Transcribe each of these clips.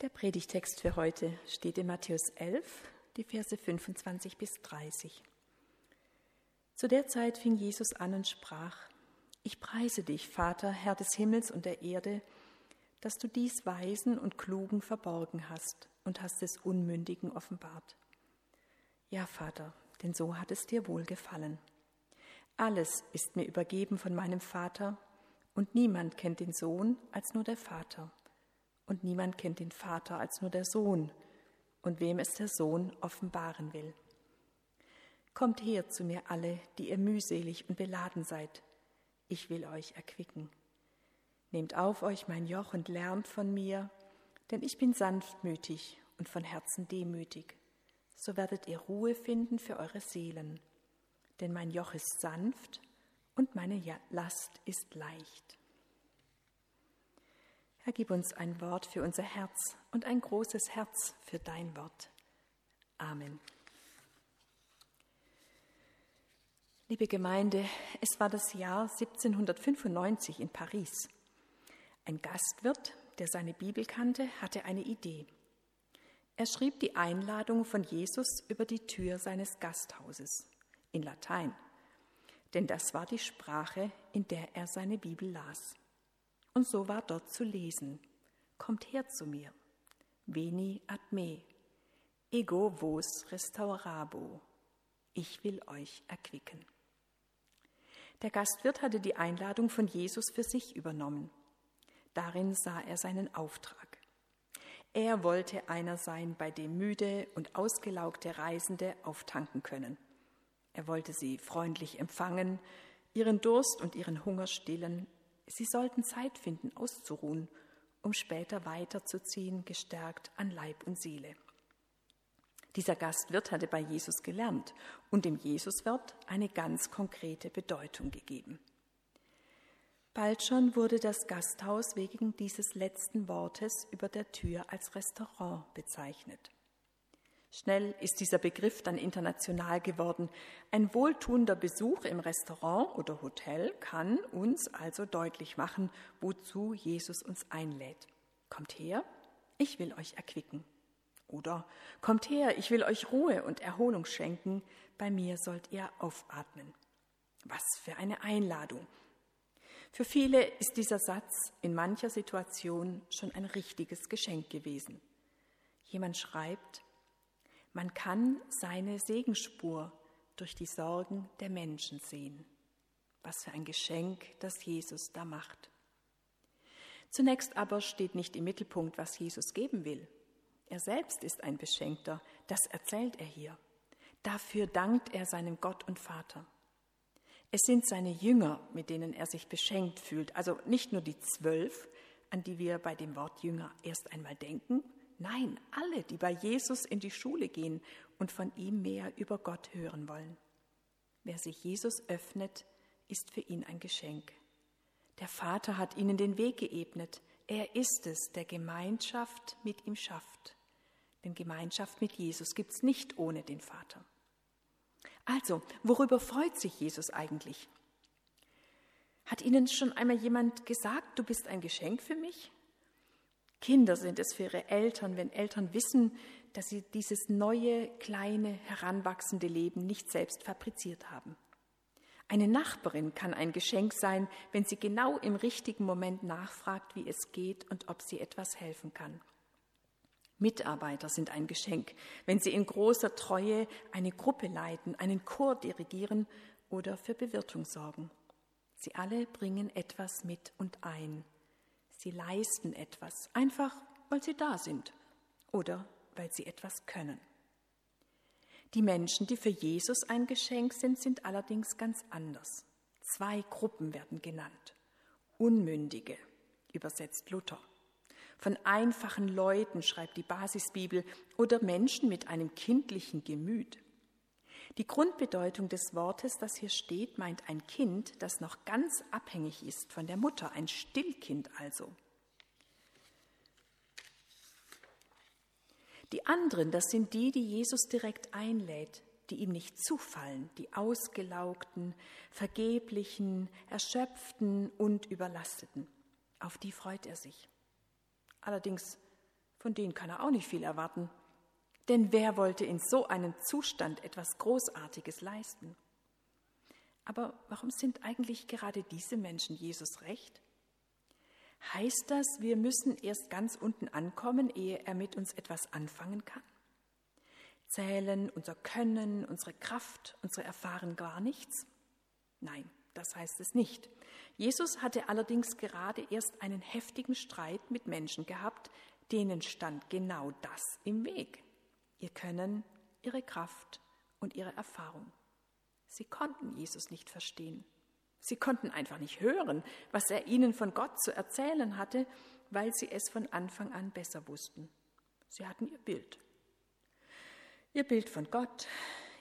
Der Predigtext für heute steht in Matthäus 11, die Verse 25 bis 30. Zu der Zeit fing Jesus an und sprach, Ich preise dich, Vater, Herr des Himmels und der Erde, dass du dies Weisen und Klugen verborgen hast und hast es Unmündigen offenbart. Ja, Vater, denn so hat es dir wohl gefallen. Alles ist mir übergeben von meinem Vater, und niemand kennt den Sohn als nur der Vater und niemand kennt den Vater als nur der Sohn und wem es der Sohn offenbaren will. Kommt her zu mir alle, die ihr mühselig und beladen seid, ich will euch erquicken. Nehmt auf euch mein Joch und lernt von mir, denn ich bin sanftmütig und von Herzen demütig. So werdet ihr Ruhe finden für eure Seelen. Denn mein Joch ist sanft und meine Last ist leicht. Herr, gib uns ein Wort für unser Herz und ein großes Herz für dein Wort. Amen. Liebe Gemeinde, es war das Jahr 1795 in Paris. Ein Gastwirt, der seine Bibel kannte, hatte eine Idee. Er schrieb die Einladung von Jesus über die Tür seines Gasthauses in Latein, denn das war die Sprache, in der er seine Bibel las. Und so war dort zu lesen, Kommt her zu mir, veni ad me, ego vos restaurabo, ich will euch erquicken. Der Gastwirt hatte die Einladung von Jesus für sich übernommen. Darin sah er seinen Auftrag. Er wollte einer sein, bei dem müde und ausgelaugte Reisende auftanken können. Er wollte sie freundlich empfangen, ihren Durst und ihren Hunger stillen Sie sollten Zeit finden, auszuruhen, um später weiterzuziehen, gestärkt an Leib und Seele. Dieser Gastwirt hatte bei Jesus gelernt und dem Jesuswort eine ganz konkrete Bedeutung gegeben. Bald schon wurde das Gasthaus wegen dieses letzten Wortes über der Tür als Restaurant bezeichnet. Schnell ist dieser Begriff dann international geworden. Ein wohltuender Besuch im Restaurant oder Hotel kann uns also deutlich machen, wozu Jesus uns einlädt. Kommt her, ich will euch erquicken. Oder kommt her, ich will euch Ruhe und Erholung schenken, bei mir sollt ihr aufatmen. Was für eine Einladung. Für viele ist dieser Satz in mancher Situation schon ein richtiges Geschenk gewesen. Jemand schreibt, man kann seine Segenspur durch die Sorgen der Menschen sehen. Was für ein Geschenk, das Jesus da macht. Zunächst aber steht nicht im Mittelpunkt, was Jesus geben will. Er selbst ist ein Beschenkter, das erzählt er hier. Dafür dankt er seinem Gott und Vater. Es sind seine Jünger, mit denen er sich beschenkt fühlt, also nicht nur die zwölf, an die wir bei dem Wort Jünger erst einmal denken, Nein, alle, die bei Jesus in die Schule gehen und von ihm mehr über Gott hören wollen. Wer sich Jesus öffnet, ist für ihn ein Geschenk. Der Vater hat ihnen den Weg geebnet. Er ist es, der Gemeinschaft mit ihm schafft. Denn Gemeinschaft mit Jesus gibt es nicht ohne den Vater. Also, worüber freut sich Jesus eigentlich? Hat Ihnen schon einmal jemand gesagt, du bist ein Geschenk für mich? Kinder sind es für ihre Eltern, wenn Eltern wissen, dass sie dieses neue, kleine, heranwachsende Leben nicht selbst fabriziert haben. Eine Nachbarin kann ein Geschenk sein, wenn sie genau im richtigen Moment nachfragt, wie es geht und ob sie etwas helfen kann. Mitarbeiter sind ein Geschenk, wenn sie in großer Treue eine Gruppe leiten, einen Chor dirigieren oder für Bewirtung sorgen. Sie alle bringen etwas mit und ein. Sie leisten etwas, einfach weil sie da sind oder weil sie etwas können. Die Menschen, die für Jesus ein Geschenk sind, sind allerdings ganz anders. Zwei Gruppen werden genannt. Unmündige, übersetzt Luther. Von einfachen Leuten schreibt die Basisbibel oder Menschen mit einem kindlichen Gemüt. Die Grundbedeutung des Wortes, das hier steht, meint ein Kind, das noch ganz abhängig ist von der Mutter, ein Stillkind also. Die anderen, das sind die, die Jesus direkt einlädt, die ihm nicht zufallen, die ausgelaugten, vergeblichen, erschöpften und überlasteten. Auf die freut er sich. Allerdings Von denen kann er auch nicht viel erwarten. Denn wer wollte in so einem Zustand etwas Großartiges leisten? Aber warum sind eigentlich gerade diese Menschen Jesus recht? Heißt das, wir müssen erst ganz unten ankommen, ehe er mit uns etwas anfangen kann? Zählen unser Können, unsere Kraft, unsere Erfahren gar nichts? Nein, das heißt es nicht. Jesus hatte allerdings gerade erst einen heftigen Streit mit Menschen gehabt, denen stand genau das im Weg. Ihr Können, ihre Kraft und ihre Erfahrung. Sie konnten Jesus nicht verstehen. Sie konnten einfach nicht hören, was er ihnen von Gott zu erzählen hatte, weil sie es von Anfang an besser wussten. Sie hatten ihr Bild. Ihr Bild von Gott,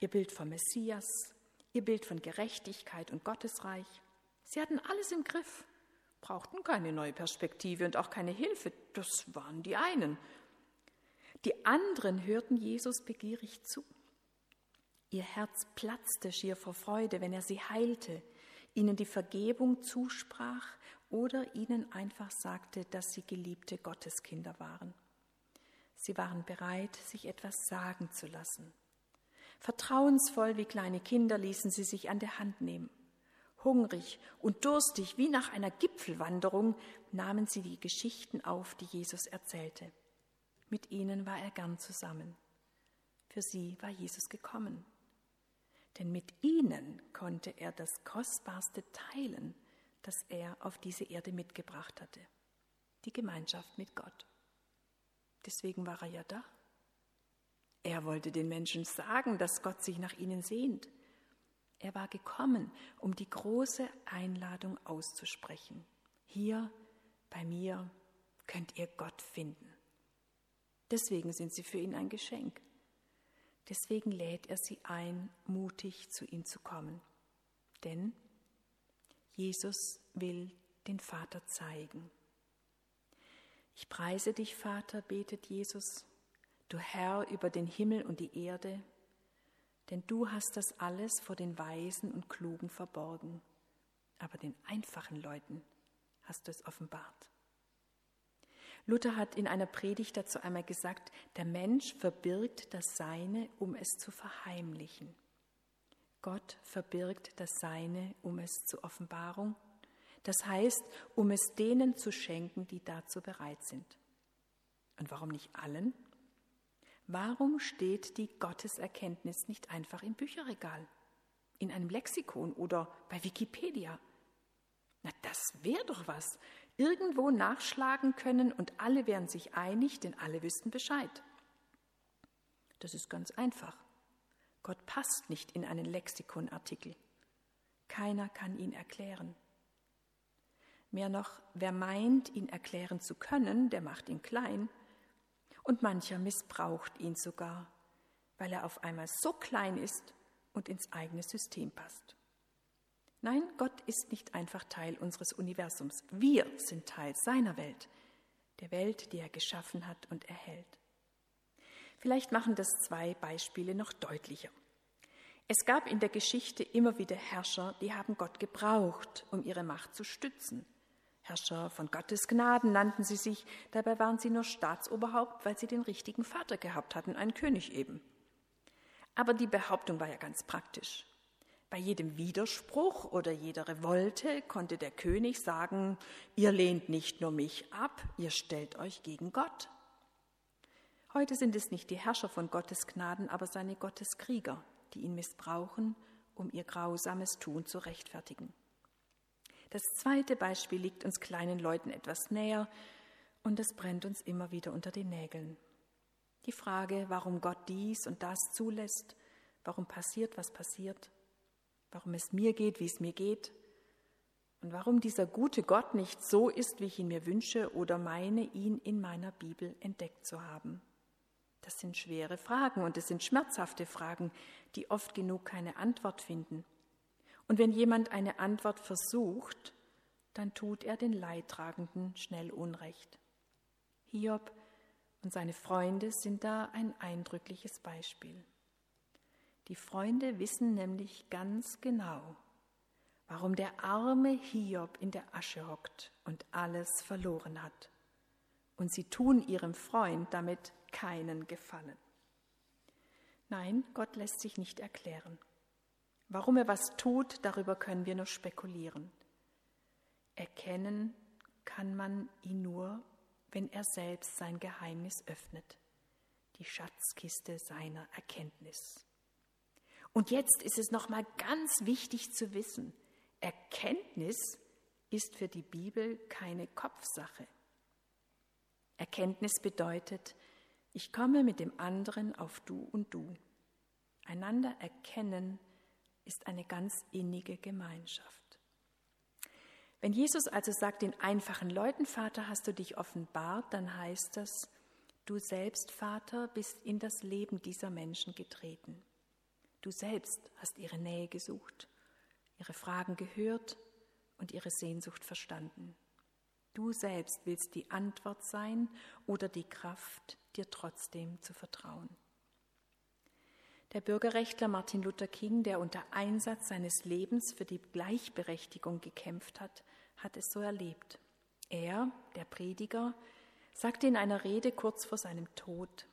ihr Bild vom Messias, ihr Bild von Gerechtigkeit und Gottesreich. Sie hatten alles im Griff, brauchten keine neue Perspektive und auch keine Hilfe. Das waren die einen. Die anderen hörten Jesus begierig zu. Ihr Herz platzte schier vor Freude, wenn er sie heilte, ihnen die Vergebung zusprach oder ihnen einfach sagte, dass sie geliebte Gotteskinder waren. Sie waren bereit, sich etwas sagen zu lassen. Vertrauensvoll wie kleine Kinder ließen sie sich an der Hand nehmen. Hungrig und durstig wie nach einer Gipfelwanderung nahmen sie die Geschichten auf, die Jesus erzählte. Mit ihnen war er gern zusammen. Für sie war Jesus gekommen. Denn mit ihnen konnte er das Kostbarste teilen, das er auf diese Erde mitgebracht hatte, die Gemeinschaft mit Gott. Deswegen war er ja da. Er wollte den Menschen sagen, dass Gott sich nach ihnen sehnt. Er war gekommen, um die große Einladung auszusprechen. Hier bei mir könnt ihr Gott finden. Deswegen sind sie für ihn ein Geschenk. Deswegen lädt er sie ein, mutig zu ihm zu kommen. Denn Jesus will den Vater zeigen. Ich preise dich, Vater, betet Jesus, du Herr über den Himmel und die Erde, denn du hast das alles vor den Weisen und Klugen verborgen, aber den einfachen Leuten hast du es offenbart. Luther hat in einer Predigt dazu einmal gesagt, der Mensch verbirgt das Seine, um es zu verheimlichen. Gott verbirgt das Seine, um es zur Offenbarung, das heißt, um es denen zu schenken, die dazu bereit sind. Und warum nicht allen? Warum steht die Gotteserkenntnis nicht einfach im Bücherregal, in einem Lexikon oder bei Wikipedia? Na, das wäre doch was irgendwo nachschlagen können und alle wären sich einig, denn alle wüssten Bescheid. Das ist ganz einfach. Gott passt nicht in einen Lexikonartikel. Keiner kann ihn erklären. Mehr noch, wer meint, ihn erklären zu können, der macht ihn klein, und mancher missbraucht ihn sogar, weil er auf einmal so klein ist und ins eigene System passt. Nein, Gott ist nicht einfach Teil unseres Universums. Wir sind Teil seiner Welt, der Welt, die er geschaffen hat und erhält. Vielleicht machen das zwei Beispiele noch deutlicher. Es gab in der Geschichte immer wieder Herrscher, die haben Gott gebraucht, um ihre Macht zu stützen. Herrscher von Gottes Gnaden nannten sie sich, dabei waren sie nur Staatsoberhaupt, weil sie den richtigen Vater gehabt hatten, einen König eben. Aber die Behauptung war ja ganz praktisch. Bei jedem Widerspruch oder jeder Revolte konnte der König sagen, ihr lehnt nicht nur mich ab, ihr stellt euch gegen Gott. Heute sind es nicht die Herrscher von Gottes Gnaden, aber seine Gotteskrieger, die ihn missbrauchen, um ihr grausames Tun zu rechtfertigen. Das zweite Beispiel liegt uns kleinen Leuten etwas näher und es brennt uns immer wieder unter den Nägeln. Die Frage, warum Gott dies und das zulässt, warum passiert, was passiert, warum es mir geht, wie es mir geht und warum dieser gute Gott nicht so ist, wie ich ihn mir wünsche oder meine, ihn in meiner Bibel entdeckt zu haben. Das sind schwere Fragen und es sind schmerzhafte Fragen, die oft genug keine Antwort finden. Und wenn jemand eine Antwort versucht, dann tut er den Leidtragenden schnell Unrecht. Hiob und seine Freunde sind da ein eindrückliches Beispiel. Die Freunde wissen nämlich ganz genau, warum der arme Hiob in der Asche hockt und alles verloren hat. und sie tun ihrem Freund damit keinen Gefallen. Nein, Gott lässt sich nicht erklären. Warum er was tut, darüber können wir nur spekulieren. Erkennen kann man ihn nur, wenn er selbst sein Geheimnis öffnet, die Schatzkiste seiner Erkenntnis. Und jetzt ist es nochmal ganz wichtig zu wissen, Erkenntnis ist für die Bibel keine Kopfsache. Erkenntnis bedeutet, ich komme mit dem anderen auf du und du. Einander erkennen ist eine ganz innige Gemeinschaft. Wenn Jesus also sagt, den einfachen Leuten, Vater, hast du dich offenbart, dann heißt das, du selbst, Vater, bist in das Leben dieser Menschen getreten. Du selbst hast ihre Nähe gesucht, ihre Fragen gehört und ihre Sehnsucht verstanden. Du selbst willst die Antwort sein oder die Kraft, dir trotzdem zu vertrauen. Der Bürgerrechtler Martin Luther King, der unter Einsatz seines Lebens für die Gleichberechtigung gekämpft hat, hat es so erlebt. Er, der Prediger, sagte in einer Rede kurz vor seinem Tod,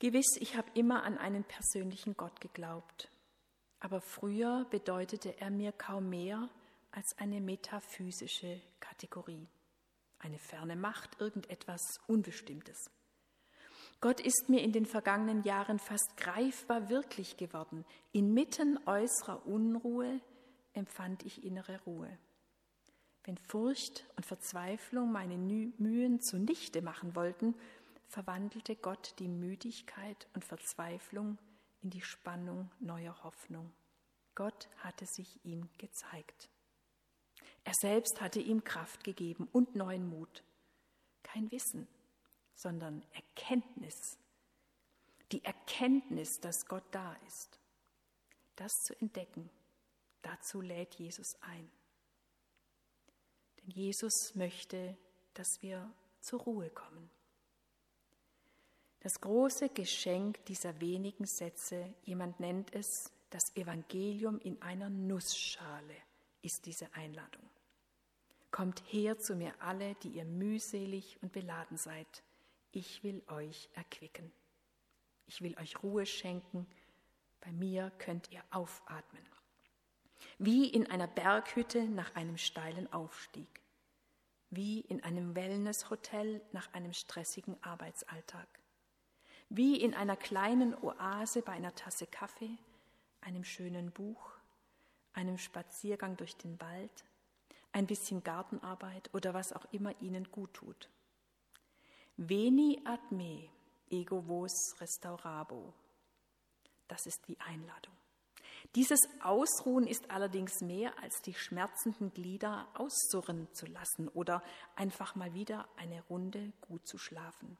Gewiss, ich habe immer an einen persönlichen Gott geglaubt, aber früher bedeutete er mir kaum mehr als eine metaphysische Kategorie, eine ferne Macht, irgendetwas Unbestimmtes. Gott ist mir in den vergangenen Jahren fast greifbar wirklich geworden. Inmitten äußerer Unruhe empfand ich innere Ruhe. Wenn Furcht und Verzweiflung meine Mühen zunichte machen wollten, verwandelte Gott die Müdigkeit und Verzweiflung in die Spannung neuer Hoffnung. Gott hatte sich ihm gezeigt. Er selbst hatte ihm Kraft gegeben und neuen Mut. Kein Wissen, sondern Erkenntnis. Die Erkenntnis, dass Gott da ist. Das zu entdecken, dazu lädt Jesus ein. Denn Jesus möchte, dass wir zur Ruhe kommen. Das große Geschenk dieser wenigen Sätze, jemand nennt es das Evangelium in einer Nussschale, ist diese Einladung. Kommt her zu mir alle, die ihr mühselig und beladen seid. Ich will euch erquicken. Ich will euch Ruhe schenken. Bei mir könnt ihr aufatmen wie in einer Berghütte nach einem steilen Aufstieg, wie in einem Wellnesshotel nach einem stressigen Arbeitsalltag, wie in einer kleinen Oase bei einer Tasse Kaffee, einem schönen Buch, einem Spaziergang durch den Wald, ein bisschen Gartenarbeit oder was auch immer Ihnen gut tut. Veni ad me, ego vos restaurabo. Das ist die Einladung. Dieses Ausruhen ist allerdings mehr als die schmerzenden Glieder aussurren zu lassen oder einfach mal wieder eine Runde gut zu schlafen.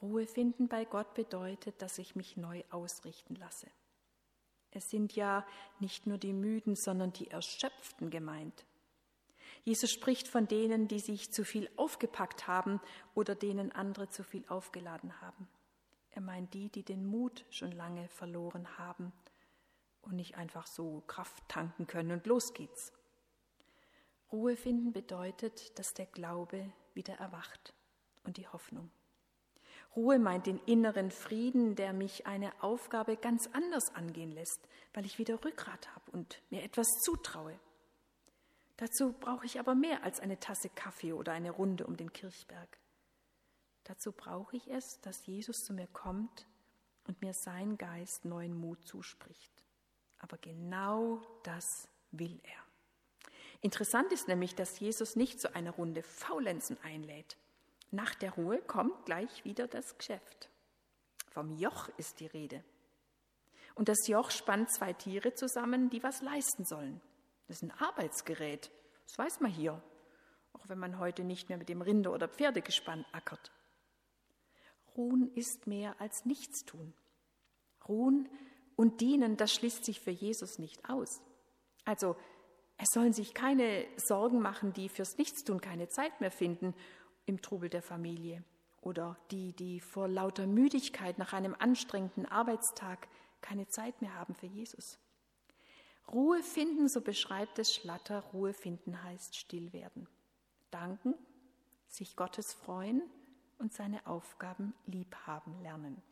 Ruhe finden bei Gott bedeutet, dass ich mich neu ausrichten lasse. Es sind ja nicht nur die Müden, sondern die Erschöpften gemeint. Jesus spricht von denen, die sich zu viel aufgepackt haben oder denen andere zu viel aufgeladen haben. Er meint die, die den Mut schon lange verloren haben und nicht einfach so Kraft tanken können und los geht's. Ruhe finden bedeutet, dass der Glaube wieder erwacht und die Hoffnung. Ruhe meint den inneren Frieden, der mich eine Aufgabe ganz anders angehen lässt, weil ich wieder Rückgrat habe und mir etwas zutraue. Dazu brauche ich aber mehr als eine Tasse Kaffee oder eine Runde um den Kirchberg. Dazu brauche ich es, dass Jesus zu mir kommt und mir sein Geist neuen Mut zuspricht. Aber genau das will er. Interessant ist nämlich, dass Jesus nicht zu einer Runde Faulenzen einlädt. Nach der Ruhe kommt gleich wieder das Geschäft. Vom Joch ist die Rede. Und das Joch spannt zwei Tiere zusammen, die was leisten sollen. Das ist ein Arbeitsgerät. Das weiß man hier, auch wenn man heute nicht mehr mit dem Rinder- oder Pferdegespann ackert. Ruhen ist mehr als Nichtstun. Ruhen und dienen, das schließt sich für Jesus nicht aus. Also es sollen sich keine Sorgen machen, die fürs Nichtstun keine Zeit mehr finden im Trubel der Familie oder die, die vor lauter Müdigkeit nach einem anstrengenden Arbeitstag keine Zeit mehr haben für Jesus. Ruhe finden, so beschreibt es Schlatter, Ruhe finden heißt still werden. Danken, sich Gottes freuen und seine Aufgaben lieb haben lernen.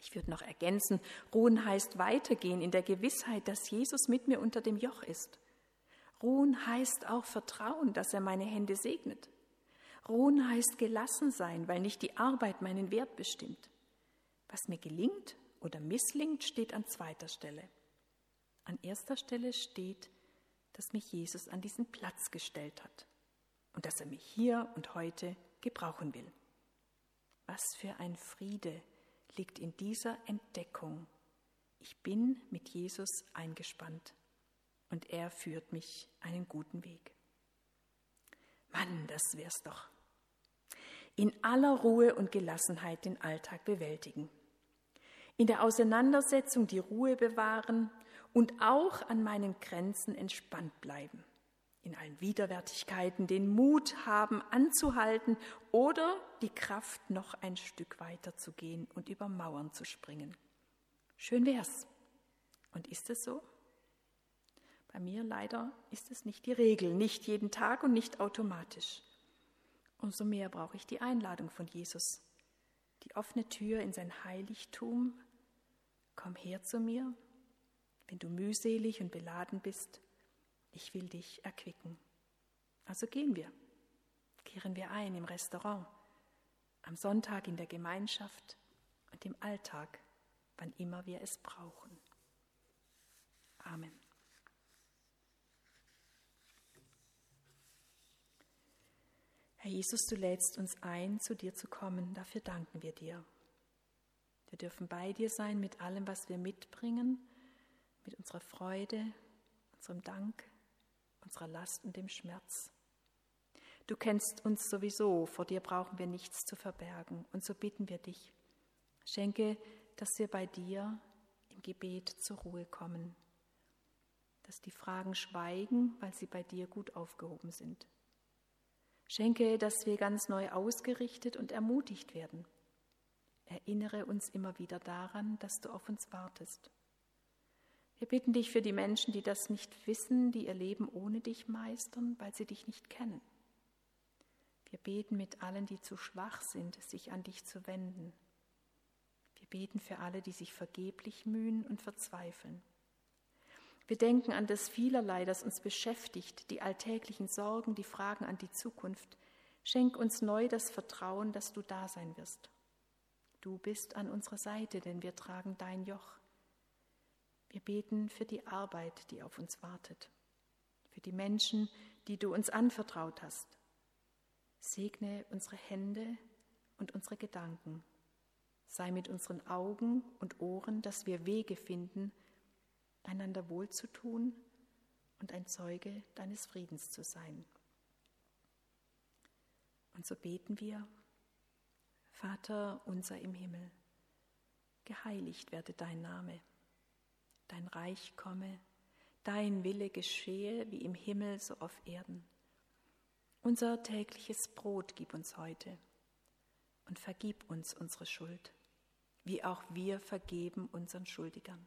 Ich würde noch ergänzen, ruhen heißt weitergehen in der Gewissheit, dass Jesus mit mir unter dem Joch ist. Ruhen heißt auch Vertrauen, dass er meine Hände segnet. Ruhen heißt gelassen sein, weil nicht die Arbeit meinen Wert bestimmt. Was mir gelingt oder misslingt, steht an zweiter Stelle. An erster Stelle steht, dass mich Jesus an diesen Platz gestellt hat und dass er mich hier und heute gebrauchen will. Was für ein Friede liegt in dieser Entdeckung. Ich bin mit Jesus eingespannt und er führt mich einen guten Weg. Mann, das wär's doch. In aller Ruhe und Gelassenheit den Alltag bewältigen. In der Auseinandersetzung die Ruhe bewahren und auch an meinen Grenzen entspannt bleiben. In allen Widerwärtigkeiten den Mut haben, anzuhalten oder die Kraft, noch ein Stück weiter zu gehen und über Mauern zu springen. Schön wär's. Und ist es so? Bei mir leider ist es nicht die Regel, nicht jeden Tag und nicht automatisch. Umso mehr brauche ich die Einladung von Jesus, die offene Tür in sein Heiligtum. Komm her zu mir, wenn du mühselig und beladen bist. Ich will dich erquicken. Also gehen wir, kehren wir ein im Restaurant, am Sonntag in der Gemeinschaft und im Alltag, wann immer wir es brauchen. Amen. Herr Jesus, du lädst uns ein, zu dir zu kommen. Dafür danken wir dir. Wir dürfen bei dir sein mit allem, was wir mitbringen, mit unserer Freude, unserem Dank, unserer Last und dem Schmerz. Du kennst uns sowieso, vor dir brauchen wir nichts zu verbergen. Und so bitten wir dich, schenke, dass wir bei dir im Gebet zur Ruhe kommen, dass die Fragen schweigen, weil sie bei dir gut aufgehoben sind. Schenke, dass wir ganz neu ausgerichtet und ermutigt werden. Erinnere uns immer wieder daran, dass du auf uns wartest. Wir bitten dich für die Menschen, die das nicht wissen, die ihr Leben ohne dich meistern, weil sie dich nicht kennen. Wir beten mit allen, die zu schwach sind, sich an dich zu wenden. Wir beten für alle, die sich vergeblich mühen und verzweifeln. Wir denken an das Vielerlei, das uns beschäftigt, die alltäglichen Sorgen, die Fragen an die Zukunft. Schenk uns neu das Vertrauen, dass du da sein wirst. Du bist an unserer Seite, denn wir tragen dein Joch. Wir beten für die Arbeit, die auf uns wartet, für die Menschen, die du uns anvertraut hast. Segne unsere Hände und unsere Gedanken. Sei mit unseren Augen und Ohren, dass wir Wege finden, einander wohlzutun und ein Zeuge deines Friedens zu sein. Und so beten wir, Vater unser im Himmel, geheiligt werde dein Name, dein Reich komme, dein Wille geschehe wie im Himmel so auf Erden. Unser tägliches Brot gib uns heute und vergib uns unsere Schuld, wie auch wir vergeben unseren Schuldigern